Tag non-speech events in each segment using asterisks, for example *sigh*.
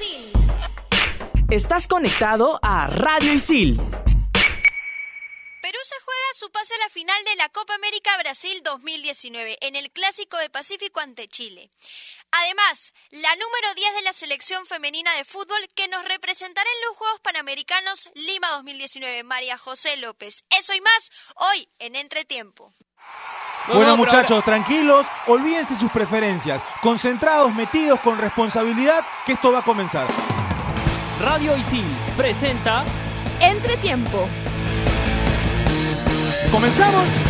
Isil. Estás conectado a Radio Isil. Perú se juega su pase a la final de la Copa América Brasil 2019 en el Clásico de Pacífico ante Chile. Además, la número 10 de la selección femenina de fútbol que nos representará en los Juegos Panamericanos Lima 2019, María José López. Eso y más hoy en Entretiempo. Bueno muchachos, tranquilos, olvídense sus preferencias, concentrados, metidos con responsabilidad, que esto va a comenzar. Radio Isil presenta Entretiempo. ¿Comenzamos?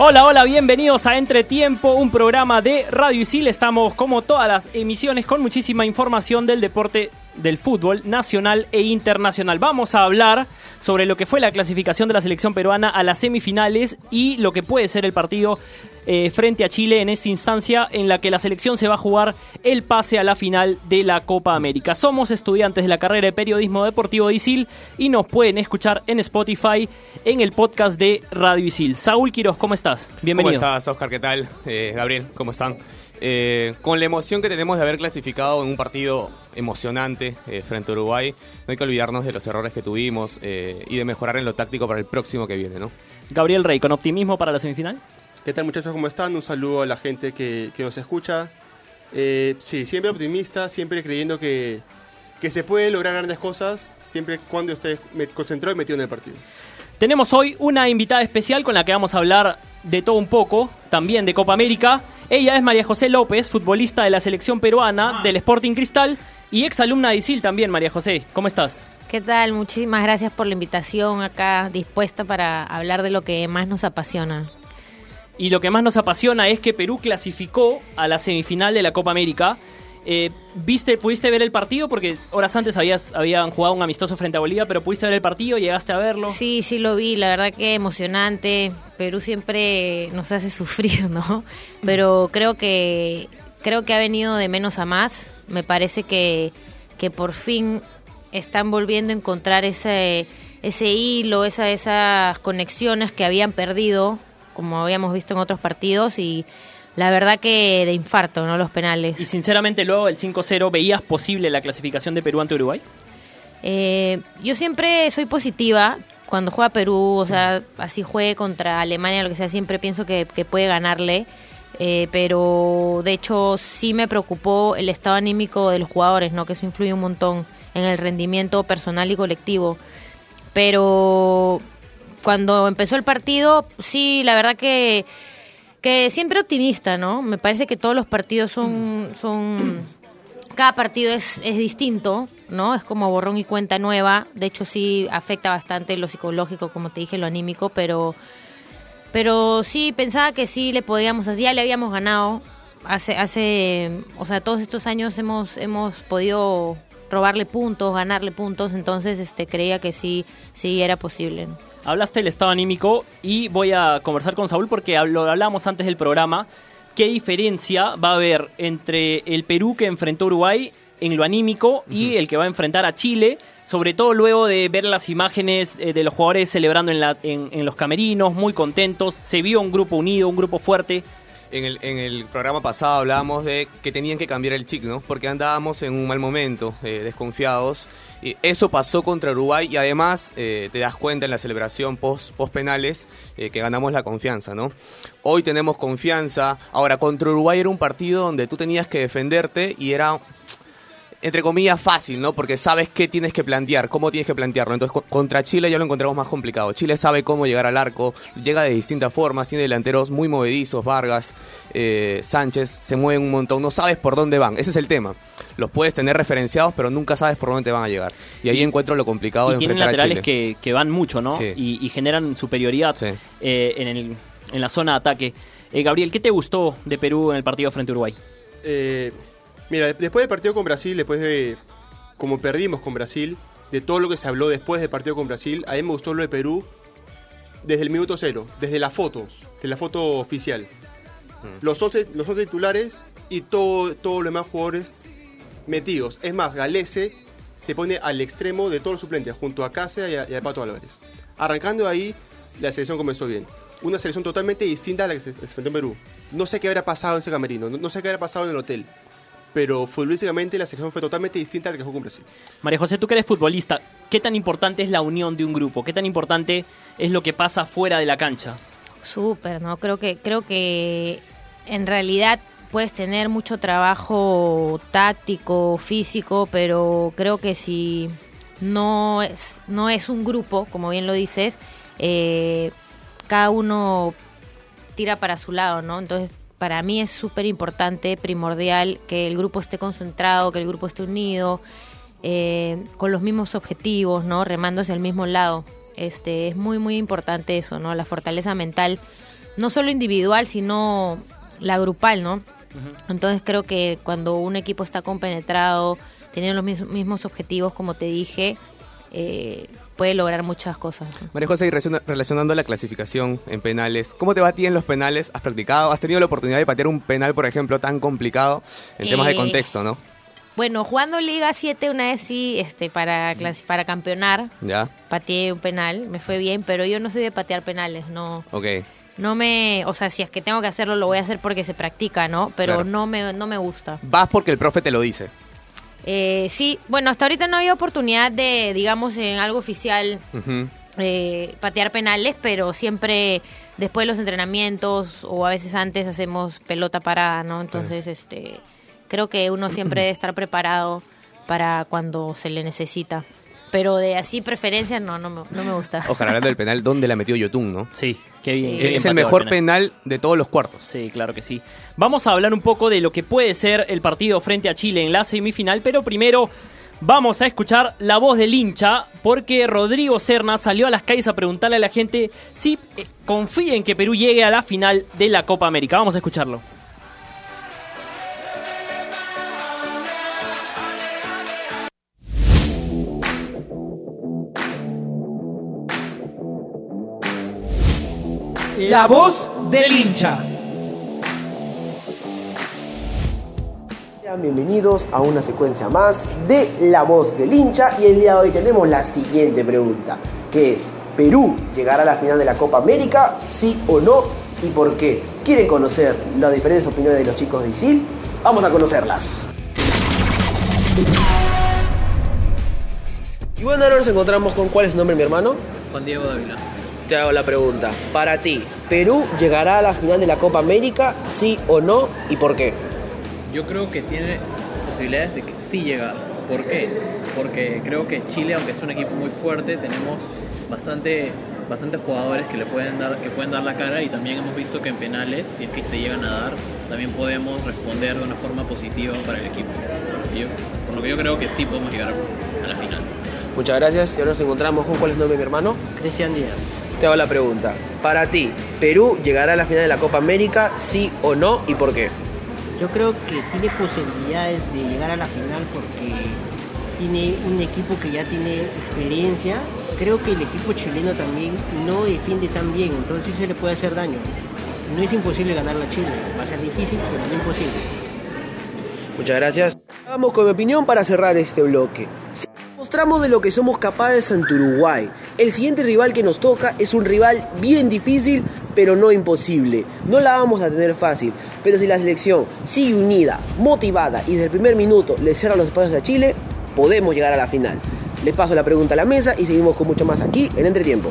Hola, hola, bienvenidos a Entretiempo, un programa de Radio Isil. Estamos, como todas las emisiones, con muchísima información del deporte del fútbol nacional e internacional. Vamos a hablar sobre lo que fue la clasificación de la selección peruana a las semifinales y lo que puede ser el partido eh, frente a Chile en esta instancia en la que la selección se va a jugar el pase a la final de la Copa América. Somos estudiantes de la carrera de periodismo deportivo de ISIL y nos pueden escuchar en Spotify en el podcast de Radio ISIL. Saúl Quiroz, ¿cómo estás? Bienvenido. ¿Cómo estás, Oscar? ¿Qué tal? Eh, Gabriel, ¿cómo están? Eh, con la emoción que tenemos de haber clasificado en un partido emocionante eh, frente a Uruguay, no hay que olvidarnos de los errores que tuvimos eh, y de mejorar en lo táctico para el próximo que viene, ¿no? Gabriel Rey, ¿con optimismo para la semifinal? ¿Qué tal muchachos? ¿Cómo están? Un saludo a la gente que, que nos escucha. Eh, sí, siempre optimista, siempre creyendo que, que se puede lograr grandes cosas, siempre cuando esté me- concentrado y metido en el partido. Tenemos hoy una invitada especial con la que vamos a hablar de todo un poco, también de Copa América. Ella es María José López, futbolista de la selección peruana del Sporting Cristal y exalumna de ISIL también, María José. ¿Cómo estás? ¿Qué tal? Muchísimas gracias por la invitación acá, dispuesta para hablar de lo que más nos apasiona. Y lo que más nos apasiona es que Perú clasificó a la semifinal de la Copa América. Eh, ¿Viste, pudiste ver el partido? Porque horas antes habían jugado un amistoso frente a Bolivia, pero pudiste ver el partido, llegaste a verlo. Sí, sí lo vi, la verdad que emocionante. Perú siempre nos hace sufrir, ¿no? Pero creo que creo que ha venido de menos a más. Me parece que, que por fin están volviendo a encontrar ese ese hilo, esa, esas conexiones que habían perdido, como habíamos visto en otros partidos y la verdad que de infarto, ¿no? Los penales. Y sinceramente luego del 5-0, ¿veías posible la clasificación de Perú ante Uruguay? Eh, yo siempre soy positiva cuando juega Perú, o sea, así juegue contra Alemania, lo que sea, siempre pienso que, que puede ganarle. Eh, pero de hecho sí me preocupó el estado anímico de los jugadores, ¿no? Que eso influye un montón en el rendimiento personal y colectivo. Pero cuando empezó el partido, sí, la verdad que, que siempre optimista, ¿no? Me parece que todos los partidos son, son cada partido es, es distinto, ¿no? Es como borrón y cuenta nueva. De hecho, sí afecta bastante lo psicológico, como te dije, lo anímico, pero, pero sí pensaba que sí le podíamos, así ya le habíamos ganado. Hace, hace, o sea, todos estos años hemos, hemos podido robarle puntos, ganarle puntos, entonces este creía que sí, sí era posible. Hablaste del estado anímico y voy a conversar con Saúl porque lo hablamos antes del programa. ¿Qué diferencia va a haber entre el Perú que enfrentó Uruguay en lo anímico y el que va a enfrentar a Chile? Sobre todo luego de ver las imágenes eh, de los jugadores celebrando en, la- en- en los camerinos, muy contentos. Se vio un grupo unido, un grupo fuerte. En el, en el programa pasado hablábamos de que tenían que cambiar el chip, ¿no? Porque andábamos en un mal momento, eh, desconfiados. Y eso pasó contra Uruguay y además eh, te das cuenta en la celebración post, post penales eh, que ganamos la confianza, ¿no? Hoy tenemos confianza. Ahora, contra Uruguay era un partido donde tú tenías que defenderte y era entre comillas, fácil, ¿no? Porque sabes qué tienes que plantear, cómo tienes que plantearlo. Entonces, co- contra Chile ya lo encontramos más complicado. Chile sabe cómo llegar al arco, llega de distintas formas, tiene delanteros muy movedizos, Vargas, eh, Sánchez, se mueven un montón, no sabes por dónde van. Ese es el tema. Los puedes tener referenciados, pero nunca sabes por dónde te van a llegar. Y ahí encuentro lo complicado Y de tienen enfrentar a laterales Chile. que, que van mucho, ¿no? Sí. Y, y generan superioridad Sí. eh, en, el- en la zona de ataque. Eh, Gabriel, ¿qué te gustó de Perú en el partido frente a Uruguay? Eh, mira, después del partido con Brasil, después de como perdimos con Brasil, de todo lo que se habló después del partido con Brasil, a mí me gustó lo de Perú desde el minuto cero, desde la foto, de la foto oficial. Los 11, los 11 titulares y todo, todos los demás jugadores metidos. Es más, Galese se pone al extremo de todos los suplentes, junto a Cáceres y a, y a Pato Álvarez. Arrancando de ahí, la selección comenzó bien. Una selección totalmente distinta a la que se se enfrentó en Perú. No sé qué habrá pasado en ese camerino, no, no sé qué habrá pasado en el hotel. Pero futbolísticamente la selección fue totalmente distinta a la que jugó con Brasil. María José, tú que eres futbolista, ¿qué tan importante es la unión de un grupo? ¿Qué tan importante es lo que pasa fuera de la cancha? Súper, ¿no? Creo que, creo que en realidad puedes tener mucho trabajo táctico, físico, pero creo que si no es, no es un grupo, como bien lo dices, eh, cada uno tira para su lado, ¿no? Entonces, para mí es súper importante, primordial, que el grupo esté concentrado, que el grupo esté unido, eh, con los mismos objetivos, ¿no? Remando hacia el mismo lado. Este, es muy, muy importante eso, ¿no? La fortaleza mental, no solo individual, sino la grupal, ¿no? Entonces creo que cuando un equipo está compenetrado, teniendo los mis- mismos objetivos, como te dije, eh, puede lograr muchas cosas. María José, y relaciona- relacionando la clasificación en penales, ¿cómo te va a ti en los penales? ¿Has practicado? ¿Has tenido la oportunidad de patear un penal, por ejemplo, tan complicado en temas de Eh, contexto, no? Bueno, jugando Liga 7 una vez sí, este, para, para campeonar, Ya, pateé un penal, me fue bien, pero yo no soy de patear penales, no, ok. no me, o sea, si es que tengo que hacerlo, lo voy a hacer porque se practica, ¿no? Pero Claro. no me, no me gusta. Vas porque el profe te lo dice. Eh, sí, bueno, hasta ahorita no había oportunidad de, digamos, en algo oficial eh, patear penales, pero siempre después de los entrenamientos o a veces antes hacemos pelota parada, ¿no? Entonces, este, creo que uno siempre debe estar preparado para cuando se le necesita. Pero de así preferencia, no, no me, no me gusta. Ojalá hablando del penal, ¿dónde la metió Yotun, no? Sí, qué bien. Sí. qué bien es el mejor penal. penal de todos los cuartos. Sí, claro que sí. Vamos a hablar un poco de lo que puede ser el partido frente a Chile en la semifinal, pero primero vamos a escuchar la voz del hincha, porque Rodrigo Serna salió a las calles a preguntarle a la gente si eh, confía en que Perú llegue a la final de la Copa América. Vamos a escucharlo. La voz del hincha. Sean bienvenidos a una secuencia más de La Voz del Hincha y el día de hoy tenemos la siguiente pregunta, que es, ¿Perú llegará a la final de la Copa América? ¿Sí o no? ¿Y por qué? ¿Quieren conocer las diferentes opiniones de los chicos de ISIL? Vamos a conocerlas. Y bueno, ahora nos encontramos con cuál es su nombre, mi hermano. Juan Diego Dávila. Te hago la pregunta. Para ti, ¿Perú llegará a la final de la Copa América? ¿Sí o no? ¿Y por qué? Yo creo que tiene posibilidades de que sí llegar. ¿Por qué? Porque creo que Chile, aunque es un equipo muy fuerte, tenemos bastante bastantes jugadores que le pueden dar que pueden dar la cara y también hemos visto que en penales, si es que se llegan a dar, también podemos responder de una forma positiva para el equipo. Por lo que yo creo que sí podemos llegar a la final. Muchas gracias y ahora nos encontramos con cuál es su nombre, mi hermano. Cristian Díaz. Te hago la pregunta. Para ti, ¿Perú llegará a la final de la Copa América? ¿Sí o no? ¿Y por qué? Yo creo que tiene posibilidades de llegar a la final porque tiene un equipo que ya tiene experiencia. Creo que el equipo chileno también no defiende tan bien, entonces se le puede hacer daño. No es imposible ganar a Chile, va a ser difícil, pero no imposible. Muchas gracias. Vamos con mi opinión para cerrar este bloque. Mostramos de lo que somos capaces ante Uruguay. El siguiente rival que nos toca es un rival bien difícil, pero no imposible. No la vamos a tener fácil, pero si la selección sigue unida, motivada y desde el primer minuto le cierra los espacios a Chile, podemos llegar a la final. Les paso la pregunta a la mesa y seguimos con mucho más aquí en Entretiempo.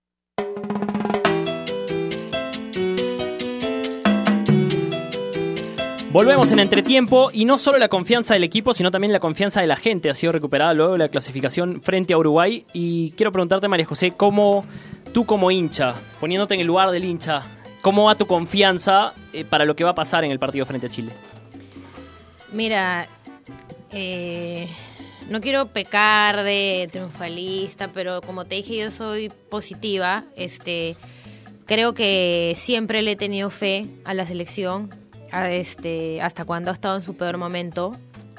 Volvemos en entretiempo y no solo la confianza del equipo, sino también la confianza de la gente ha sido recuperada luego de la clasificación frente a Uruguay. Y quiero preguntarte, María José, ¿cómo tú como hincha, poniéndote en el lugar del hincha, cómo va tu confianza eh, para lo que va a pasar en el partido frente a Chile? Mira, eh, no quiero pecar de triunfalista, pero como te dije, yo soy positiva. Este, creo que siempre le he tenido fe a la selección, este, hasta cuando ha estado en su peor momento,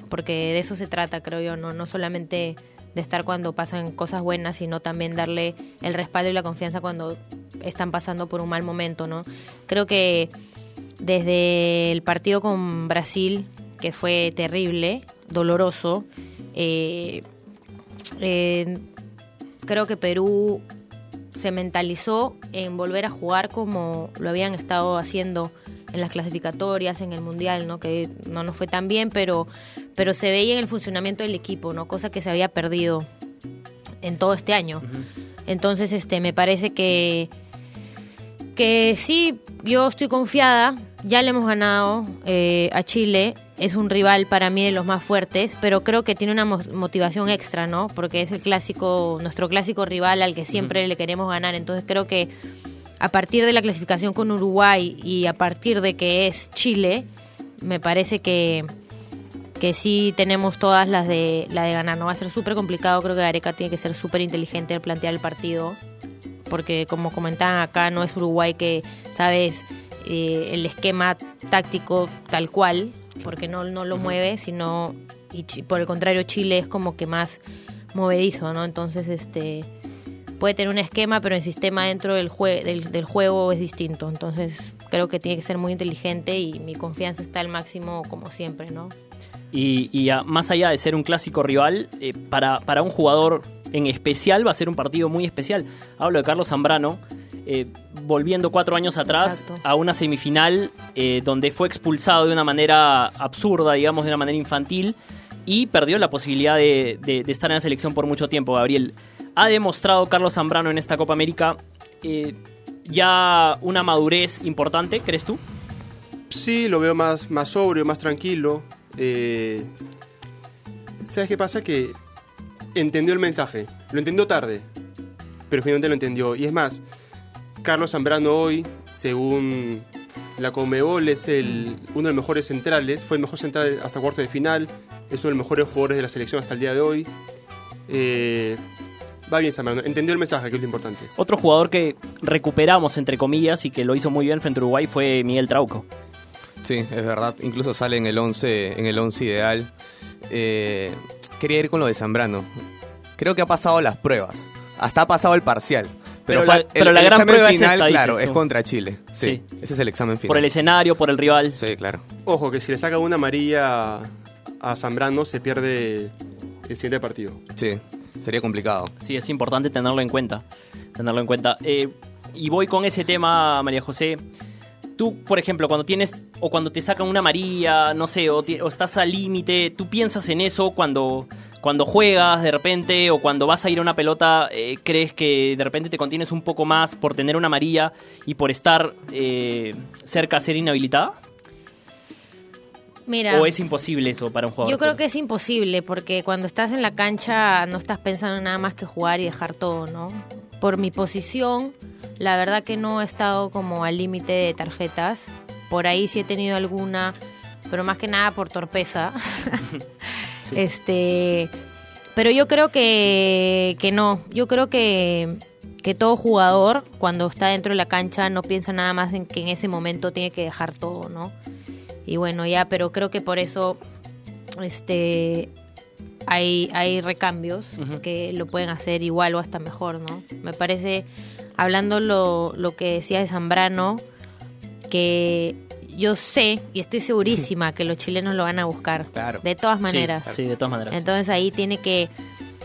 porque de eso se trata, creo yo, no, no solamente de estar cuando pasan cosas buenas, sino también darle el respaldo y la confianza cuando están pasando por un mal momento, ¿no? Creo que desde el partido con Brasil, que fue terrible, doloroso, eh, eh, creo que Perú se mentalizó en volver a jugar como lo habían estado haciendo en las clasificatorias, en el mundial, ¿no? Que no nos fue tan bien, pero, pero se veía en el funcionamiento del equipo, ¿no? Cosa que se había perdido en todo este año. Entonces, este, me parece que que sí, yo estoy confiada. Ya le hemos ganado eh, a Chile. Es un rival para mí de los más fuertes, pero creo que tiene una mo- motivación extra, ¿no? Porque es el clásico, nuestro clásico rival al que siempre le queremos ganar. Entonces creo que a partir de la clasificación con Uruguay y a partir de que es Chile, me parece que, que sí tenemos todas las de, la de ganar. No va a ser súper complicado, creo que Gareca tiene que ser súper inteligente al plantear el partido porque como comentaban acá, no es Uruguay que sabes eh, el esquema táctico tal cual, porque no, no lo mueve, sino, y por el contrario, Chile es como que más movedizo, ¿no? Entonces, este puede tener un esquema, pero el sistema dentro del, jue- del, del juego es distinto. Entonces, creo que tiene que ser muy inteligente y mi confianza está al máximo, como siempre, ¿no? Y, y a- más allá de ser un clásico rival, eh, para, para un jugador en especial va a ser un partido muy especial. Hablo de Carlos Zambrano, eh, volviendo cuatro años atrás Exacto. a una semifinal eh, donde fue expulsado de una manera absurda, digamos, de una manera infantil, y perdió la posibilidad de, de- de estar en la selección por mucho tiempo, Gabriel. Ha demostrado Carlos Zambrano en esta Copa América eh, ya una madurez importante, ¿crees tú? Sí, lo veo más, más sobrio, más tranquilo. Eh, ¿Sabes qué pasa? Que entendió el mensaje. Lo entendió tarde, pero finalmente lo entendió. Y es más, Carlos Zambrano hoy, según la Comebol, es el, uno de los mejores centrales. Fue el mejor central hasta cuarto de final. Es uno de los mejores jugadores de la selección hasta el día de hoy. Eh, va bien Zambrano. Entendió el mensaje, que es lo importante. Otro jugador que recuperamos, entre comillas, y que lo hizo muy bien frente a Uruguay fue Miguel Trauco. Sí, es verdad. Incluso sale en el 11, en el 11 ideal. Eh, quería ir con lo de Zambrano. Creo que ha pasado las pruebas. Hasta ha pasado el parcial. Pero, Pero la- pero la gran examen prueba es final, esta, claro, dices es contra Chile. Sí, ese es el examen final. Por el escenario, por el rival. Sí, claro. Ojo, que si le saca una amarilla a Zambrano, se pierde el siguiente partido. Sí, sería complicado. Sí, es importante tenerlo en cuenta. Tenerlo en cuenta. Eh, y voy con ese tema, María José. Tú, por ejemplo, cuando tienes o cuando te sacan una amarilla, no sé, o, o estás al límite, ¿tú piensas en eso cuando, cuando juegas de repente o cuando vas a ir a una pelota, eh, crees que de repente te contienes un poco más por tener una amarilla y por estar eh, cerca a ser inhabilitada? Mira. ¿O es imposible eso para un jugador? Yo creo que es imposible porque cuando estás en la cancha no estás pensando en nada más que jugar y dejar todo, ¿no? Por mi posición, la verdad que no he estado como al límite de tarjetas. Por ahí sí he tenido alguna, pero más que nada por torpeza. *laughs* Este, pero yo creo que, que no. Yo creo que, que todo jugador cuando está dentro de la cancha no piensa nada más en que en ese momento tiene que dejar todo, ¿no? Y bueno, ya, pero creo que por eso este hay, hay recambios que lo pueden hacer igual o hasta mejor, ¿no? Me parece, hablando lo, lo que decía de Zambrano, que yo sé y estoy segurísima que los chilenos lo van a buscar. Claro. De todas Sí, maneras. Sí, de todas maneras. Entonces ahí tiene que,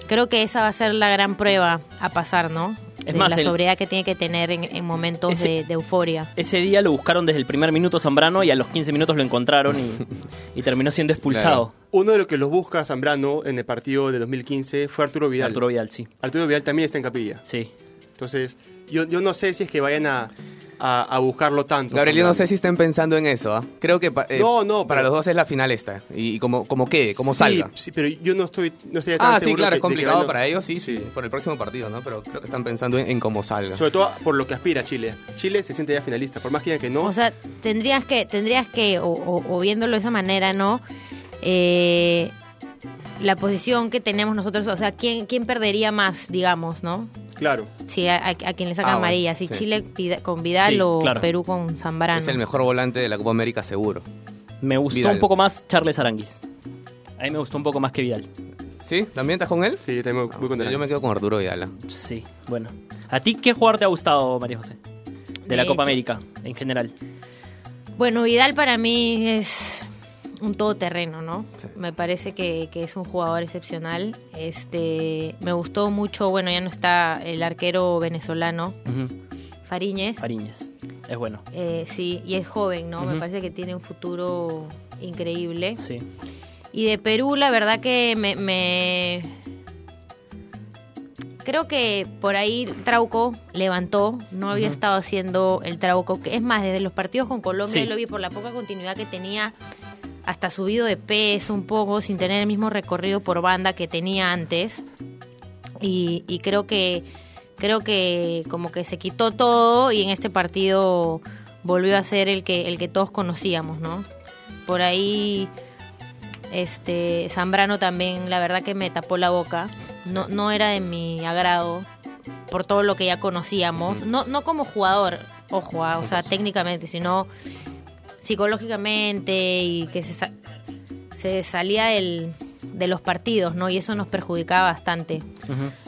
creo que esa va a ser la gran prueba a pasar, ¿no? Es de más, la el- sobriedad que tiene que tener en, en momentos Ese- de, de euforia. Ese día lo buscaron desde el primer minuto Zambrano y a los 15 minutos lo encontraron y, y terminó siendo expulsado. Uno de los que los busca Zambrano en el partido de 2015 fue Arturo Vidal. Arturo Vidal, sí. Arturo Vidal también está en capilla. Sí. Entonces, yo, yo no sé si es que vayan a, a, a buscarlo tanto. Gabriel, yo no sé si estén pensando en eso. ¿ah? Creo que pa- eh, No, no, para pero- los dos es la final esta. Y, y como, como quede, como Sí, salga. Sí, pero yo no estoy no estaría tan Ah, sí, seguro claro, que- es complicado para ellos, sí, sí, por el próximo partido, ¿no? Pero creo que están pensando en, en cómo salga. Sobre todo por lo que aspira Chile. Chile se siente ya finalista, por más que digan que no. O sea, tendrías que, tendrías que, o, o- o viéndolo de esa manera, ¿no? eh, la posición que tenemos nosotros, o sea, ¿quién, quién perdería más, digamos, no? Claro. Si a, a- a quien le sacan Ah, amarilla, si sí. Chile con Vidal Sí, o claro. Perú con Zambrano. Es el mejor volante de la Copa América seguro. Me gustó Vidal. un poco más Charles Aranguis. A mí me gustó un poco más que Vidal. ¿Sí? ¿También estás con él? Sí, también voy con Yo me quedo con Arturo Vidal. ¿ah? Sí, bueno. ¿A ti qué jugador te ha gustado, María José? De la Copa América, en general. Bueno, Vidal para mí es un todoterreno, ¿no? Me parece que, que es un jugador excepcional. Este, me gustó mucho, bueno, ya no está el arquero venezolano, Ujú. Fariñez. Fariñez. Es bueno. Eh, sí, y es joven, ¿no? Me parece que tiene un futuro increíble. Sí. Y de Perú, la verdad que me, me- Creo que por ahí Trauco levantó, no había estado haciendo el Trauco. que Es más, desde los partidos con Colombia Sí. lo vi por la poca continuidad que tenía, hasta subido de peso un poco, sin tener el mismo recorrido por banda que tenía antes. Y, y creo que creo que como que se quitó todo y en este partido volvió a ser el que el que todos conocíamos, ¿no? Por ahí este Zambrano también la verdad que me tapó la boca. No no era de mi agrado por todo lo que ya conocíamos, no no como jugador, ojo, ah, o sea, técnicamente, sino psicológicamente y que se se salía del de los partidos, ¿no? Y eso nos perjudicaba bastante.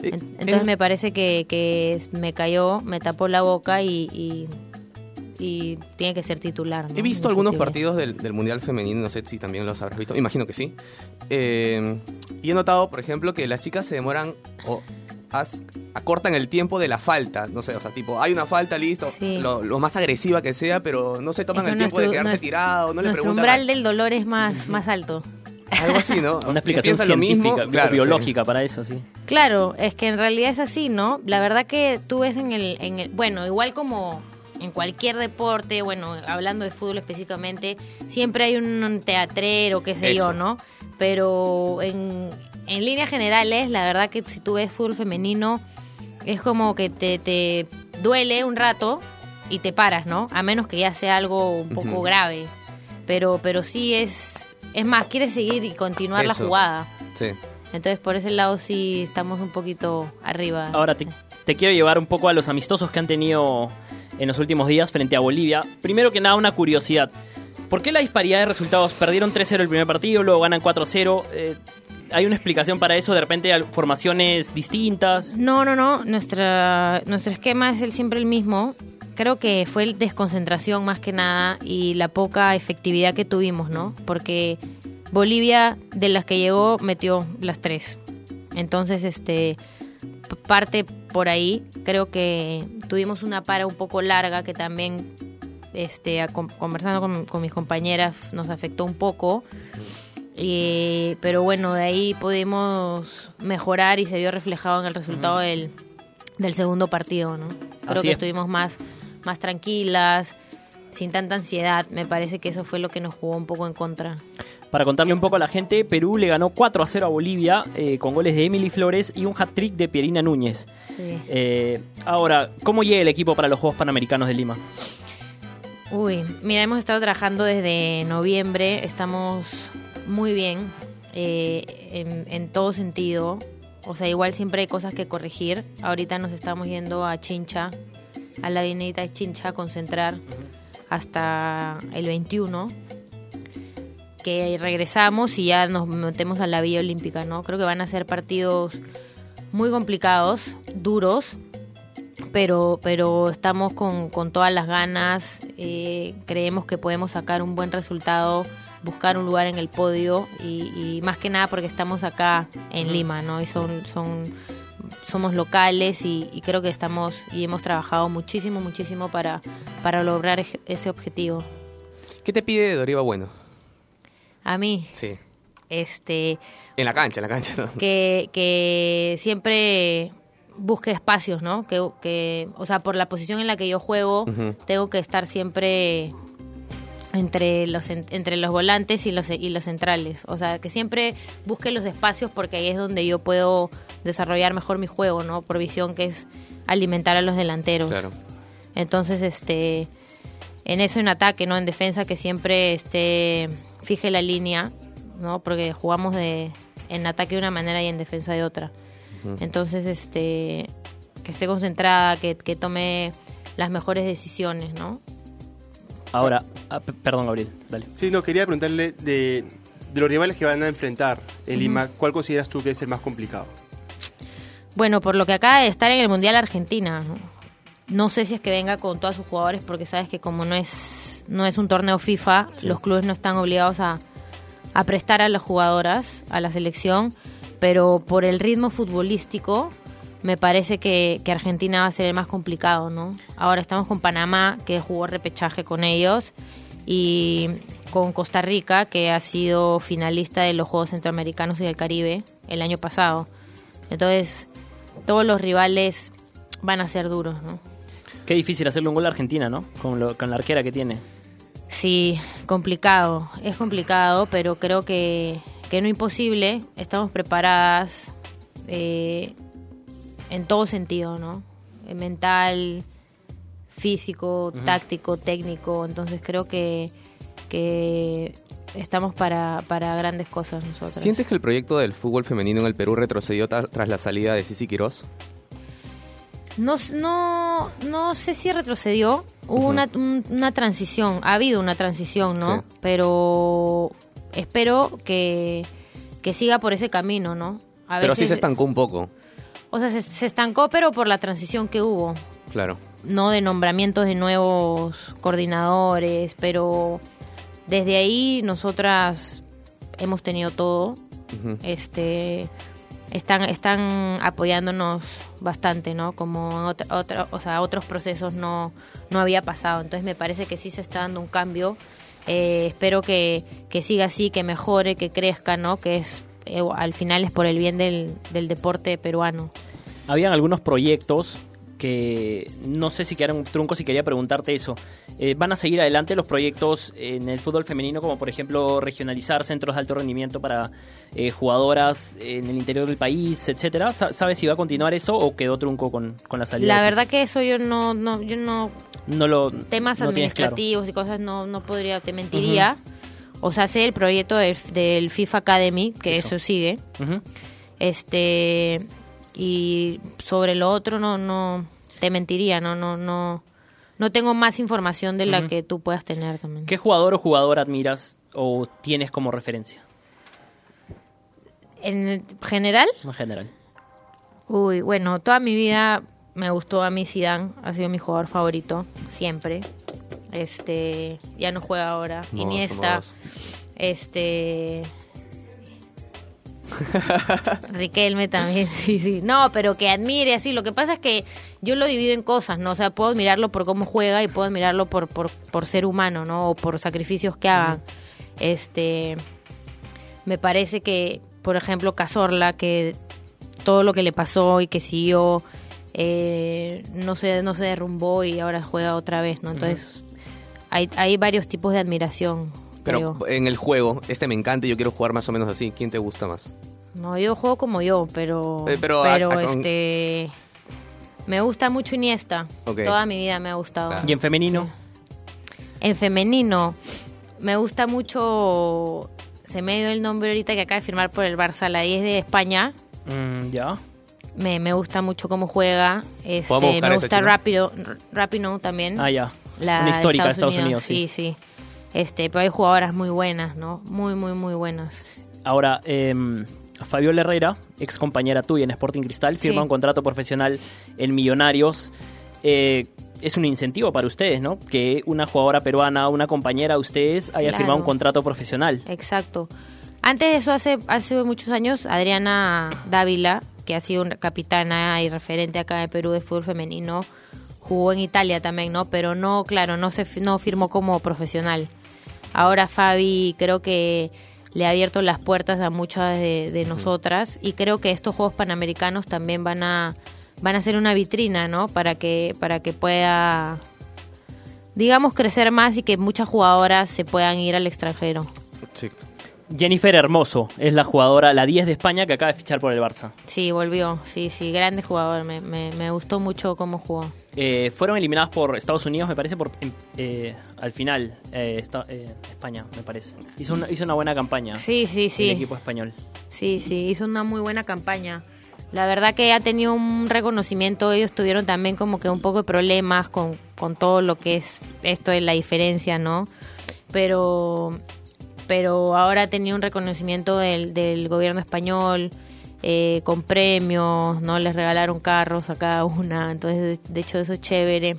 En- Entonces me parece que, que me cayó, me tapó la boca y, y, y tiene que ser titular. ¿no? He visto algunos partidos del, del Mundial Femenino, no sé si también los habrás visto, imagino que sí. Eh, y he notado, por ejemplo, que las chicas se demoran as- acortan el tiempo de la falta. No sé, o sea, tipo, hay una falta, listo, Sí. lo, lo más agresiva que sea, pero no se toman el tiempo de quedarse nuestro- tirado, no le Nuestro preguntan. umbral del dolor es más, *laughs* más alto. Algo así, ¿no? *laughs* Una explicación Piensan lo mismo, científica, claro, sí. biológica para eso, sí. Claro, es que en realidad es así, ¿no? La verdad que tú ves en el, en el bueno, igual como en cualquier deporte, bueno, hablando de fútbol específicamente, siempre hay un teatrero, qué sé yo. ¿no? Pero en, en líneas generales, la verdad que si tú ves fútbol femenino, es como que te, te duele un rato y te paras, ¿no? A menos que ya sea algo un poco grave. Pero, pero sí es... Es más, quieres seguir y continuar la jugada. Sí. Entonces por ese lado sí estamos un poquito arriba. Ahora te, te quiero llevar un poco a los amistosos que han tenido en los últimos días frente a Bolivia. Primero que nada, una curiosidad. ¿Por qué la disparidad de resultados? Perdieron 3-0 el primer partido, luego ganan 4-0. Eh, ¿Hay una explicación para eso? ¿De repente hay formaciones distintas? No, no, no. Nuestra, nuestro esquema es el, siempre el mismo. Creo que fue el desconcentración más que nada y la poca efectividad que tuvimos, ¿no? Porque Bolivia, de las que llegó, metió las tres. Entonces, este parte por ahí. Creo que tuvimos una para un poco larga que también, este, conversando con, con mis compañeras, nos afectó un poco. Eh, pero bueno, de ahí pudimos mejorar y se vio reflejado en el resultado del, del segundo partido, ¿no? Creo Así que es. estuvimos más, más tranquilas, sin tanta ansiedad. Me parece que eso fue lo que nos jugó un poco en contra. Para contarle un poco a la gente, Perú le ganó 4 a 0 a Bolivia eh, con goles de Emily Flores y un hat-trick de Pierina Núñez. Sí. Eh, ahora, ¿cómo llega el equipo para los Juegos Panamericanos de Lima? Uy, mira, hemos estado trabajando desde noviembre, estamos muy bien eh, en, en todo sentido. O sea, igual siempre hay cosas que corregir. Ahorita nos estamos yendo a Chincha, a la avenida de Chincha, a concentrar hasta el 21. Que regresamos y ya nos metemos a la Villa Olímpica, ¿no? Creo que van a ser partidos muy complicados, duros, pero, pero estamos con, con todas las ganas, eh, creemos que podemos sacar un buen resultado, buscar un lugar en el podio y, y más que nada porque estamos acá en Lima, ¿no? Y son, son, somos locales y, y creo que estamos y hemos trabajado muchísimo, muchísimo para, para lograr ese objetivo. ¿Qué te pide Doriva Bueno? A mí, Sí. este, En la cancha, en la cancha. ¿no? que, que siempre busque espacios, ¿no? Que, que, o sea, por la posición en la que yo juego, tengo que estar siempre entre los en- entre los volantes y los y los centrales, o sea, que siempre busque los espacios porque ahí es donde yo puedo desarrollar mejor mi juego, ¿no? Por visión que es alimentar a los delanteros. Claro. Entonces, este, en eso en ataque, ¿no? En defensa que siempre esté, fije la línea. ¿no? Porque jugamos de en ataque de una manera y en defensa de otra. Entonces, este, que esté concentrada, que, que tome las mejores decisiones, ¿no? Ahora, ah, perdón, Gabriel, dale. Sí, no, quería preguntarle de, de los rivales que van a enfrentar en Lima, ¿cuál consideras tú que es el más complicado? Bueno, por lo que acaba de estar en el Mundial Argentina, ¿no? sé si es que venga con todos sus jugadores porque sabes que como no es no es un torneo FIFA, los clubes no están obligados a, a prestar a las jugadoras a la selección, pero por el ritmo futbolístico me parece que, que Argentina va a ser el más complicado, ¿no? Ahora estamos con Panamá, que jugó repechaje con ellos, y con Costa Rica, que ha sido finalista de los Juegos Centroamericanos y del Caribe el año pasado. Entonces, todos los rivales van a ser duros, ¿no? Qué difícil hacerle un gol a Argentina, ¿no? Con, lo- con la arquera que tiene. Sí, complicado, es complicado, pero creo que, que no imposible. Estamos preparadas eh, en todo sentido, ¿no? Eh, Mental, físico, táctico, técnico. Entonces creo que, que estamos para, para grandes cosas nosotros. ¿Sientes que el proyecto del fútbol femenino en el Perú retrocedió tra- tras la salida de Sisi Quirós? No, no, no sé si retrocedió. Hubo una, un- una transición, ha habido una transición, ¿no? Sí. Pero espero que, que siga por ese camino, ¿no? A Pero sí se estancó un poco, O sea, se, se estancó, pero por la transición que hubo, claro. no de nombramientos de nuevos coordinadores, pero desde ahí nosotras hemos tenido todo. Este están están apoyándonos bastante, ¿no? Como en otra, otra- o sea, otros procesos no no había pasado. Entonces me parece que sí se está dando un cambio. Eh, espero que, que siga así, que mejore, que crezca, ¿no? Que es eh, al final es por el bien del, del deporte peruano. Habían algunos proyectos que no sé si quedaron truncos y quería preguntarte eso. Eh, ¿Van a seguir adelante los proyectos en el fútbol femenino, como por ejemplo regionalizar centros de alto rendimiento para eh, jugadoras en el interior del país, etcétera? Sa- ¿Sabes si va a continuar eso o quedó trunco con, con la salida? La verdad que eso yo no, no, yo no, no lo temas no tienes claro. administrativos y cosas no, no podría, te mentiría. O sea, sé el proyecto del, del FIFA Academy, que eso, sigue. Este, y sobre lo otro no, no, te mentiría, no, no, no, no tengo más información de la que tú puedas tener también. ¿Qué jugador o jugadora admiras o tienes como referencia En general, en general? Uy, bueno, toda mi vida me gustó a mí Zidane, ha sido mi jugador favorito, siempre. Este, ya no juega ahora. No, Iniesta, somos este... Riquelme también, *laughs* sí, sí. No, pero que admire así. Lo que pasa es que yo lo divido en cosas, ¿no? O sea, puedo admirarlo por cómo juega y puedo admirarlo por, por, por ser humano, ¿no? O por sacrificios que hagan. Este... Me parece que, por ejemplo, Cazorla, que todo lo que le pasó y que siguió, eh, no, se, no se derrumbó y ahora juega otra vez, ¿no? Entonces, hay, hay varios tipos de admiración. Pero creo. en el juego, este me encanta y yo quiero jugar más o menos así. ¿Quién te gusta más? No, yo juego como yo, pero. Eh, pero a- a- con- este. Me gusta mucho Iniesta. Toda mi vida me ha gustado. Claro. ¿Y en femenino? En femenino, me gusta mucho. Se me dio el nombre ahorita que acaba de firmar por el Barça, la 10 de España. Mm, ya. Me, me gusta mucho cómo juega. Este, ¿Podemos buscar me gusta? Rápido, Rapino también. Ah, ya. La Una histórica de Estados Unidos, sí. sí. sí. Este, pero hay jugadoras muy buenas, ¿no? Muy, muy, muy buenas. Ahora, eh, Fabiola Herrera, ex compañera tuya en Sporting Cristal, firma Sí. un contrato profesional en Millonarios. Eh, es un incentivo para ustedes, ¿no? Que una jugadora peruana, una compañera de ustedes, haya Claro. firmado un contrato profesional. Exacto. Antes de eso, hace, hace muchos años, Adriana Dávila, que ha sido una capitana y referente acá en el Perú de fútbol femenino, jugó en Italia también, ¿no? Pero no, claro, no se no firmó como profesional. Ahora Fabi creo que le ha abierto las puertas a muchas de, de nosotras y creo que estos Juegos Panamericanos también van a van a ser una vitrina, ¿no? Para que para que pueda digamos crecer más y que muchas jugadoras se puedan ir al extranjero. Sí. Jennifer Hermoso es la jugadora, la 10 de España que acaba de fichar por el Barça. Sí, volvió. Sí, sí, grande jugador. Me, me, me gustó mucho cómo jugó. Eh, fueron eliminadas por Estados Unidos, me parece, por eh, al final. eh, esta- España, me parece. Hizo una, hizo una buena campaña. Sí, sí, sí. El equipo español. Sí, sí, hizo una muy buena campaña. La verdad que ha tenido un reconocimiento. Ellos tuvieron también como que un poco de problemas con, con todo lo que es esto de la diferencia, ¿no? Pero, pero ahora ha tenido un reconocimiento del, del gobierno español eh, con premios, ¿no? Les regalaron carros a cada una. Entonces, de, de hecho, eso es chévere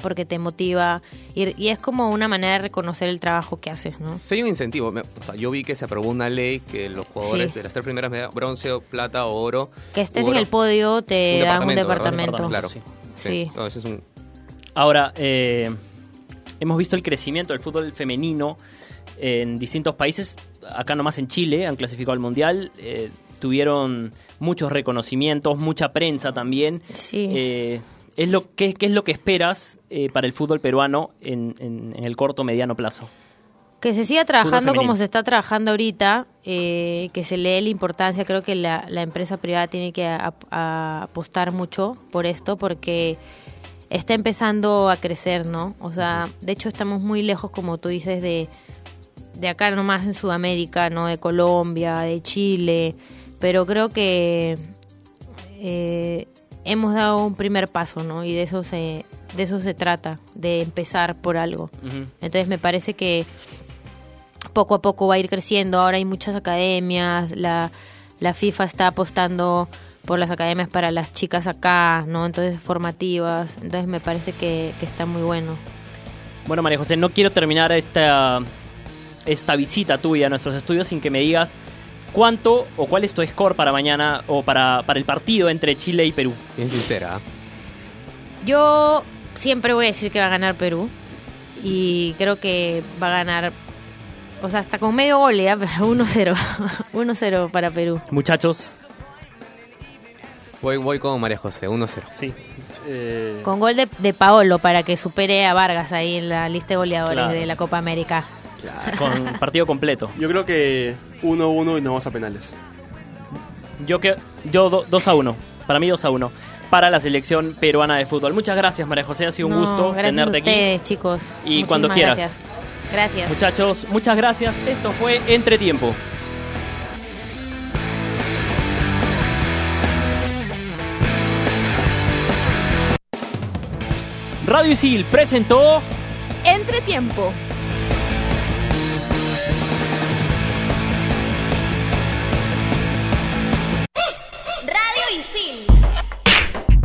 porque te motiva y, y es como una manera de reconocer el trabajo que haces, ¿no? Sí hay un incentivo. O sea, yo vi que se aprobó una ley que los jugadores Sí. de las tres primeras medallas, bronce, plata o oro... Que estés en el podio te dan un departamento. Claro. Sí. Sí. No, eso es un... Ahora, eh, hemos visto el crecimiento del fútbol femenino en distintos países. Acá nomás en Chile han clasificado al Mundial. eh, tuvieron muchos reconocimientos, mucha prensa también. Sí. Eh, es lo, ¿qué, qué es lo que esperas eh, para el fútbol peruano en, en- en el corto mediano plazo? Que se siga trabajando como se está trabajando ahorita, eh, que se le dé la importancia. Creo que la, la empresa privada tiene que a- a- apostar mucho por esto porque está empezando a crecer, ¿no? O sea, de hecho estamos muy lejos, como tú dices, de, de acá nomás en Sudamérica, ¿no? De Colombia, de Chile, pero creo que eh, hemos dado un primer paso, ¿no? Y de eso se, de eso se trata, de empezar por algo. Entonces me parece que poco a poco va a ir creciendo. Ahora hay muchas academias, la, la FIFA está apostando por las academias para las chicas acá, ¿no? Entonces formativas. Entonces me parece que, que está muy bueno. Bueno, María José, no quiero terminar esta, esta visita tuya a nuestros estudios sin que me digas cuánto o cuál es tu score para mañana o para, para el partido entre Chile y Perú. Bien sincera. Yo siempre voy a decir que va a ganar Perú y creo que va a ganar, o sea, hasta con medio gol, ¿ya? pero 1-0. 1-0 para Perú. Muchachos. Voy, voy con María José, 1-0. Sí. Eh, Con gol de, de Paolo para que supere a Vargas ahí en la lista de goleadores Claro. de la Copa América. Con partido completo. yo creo que 1-1 y nos vamos a penales. Yo que yo 2 a 1. Para mí 2 a 1. Para la selección peruana de fútbol. Muchas gracias, María José. Ha sido un No, gusto gracias tenerte a aquí. ustedes, chicos. Y cuando Muchísimas quieras. Gracias. Gracias. Muchachos, muchas gracias. Esto fue Entretiempo. Radio Isil presentó Entretiempo.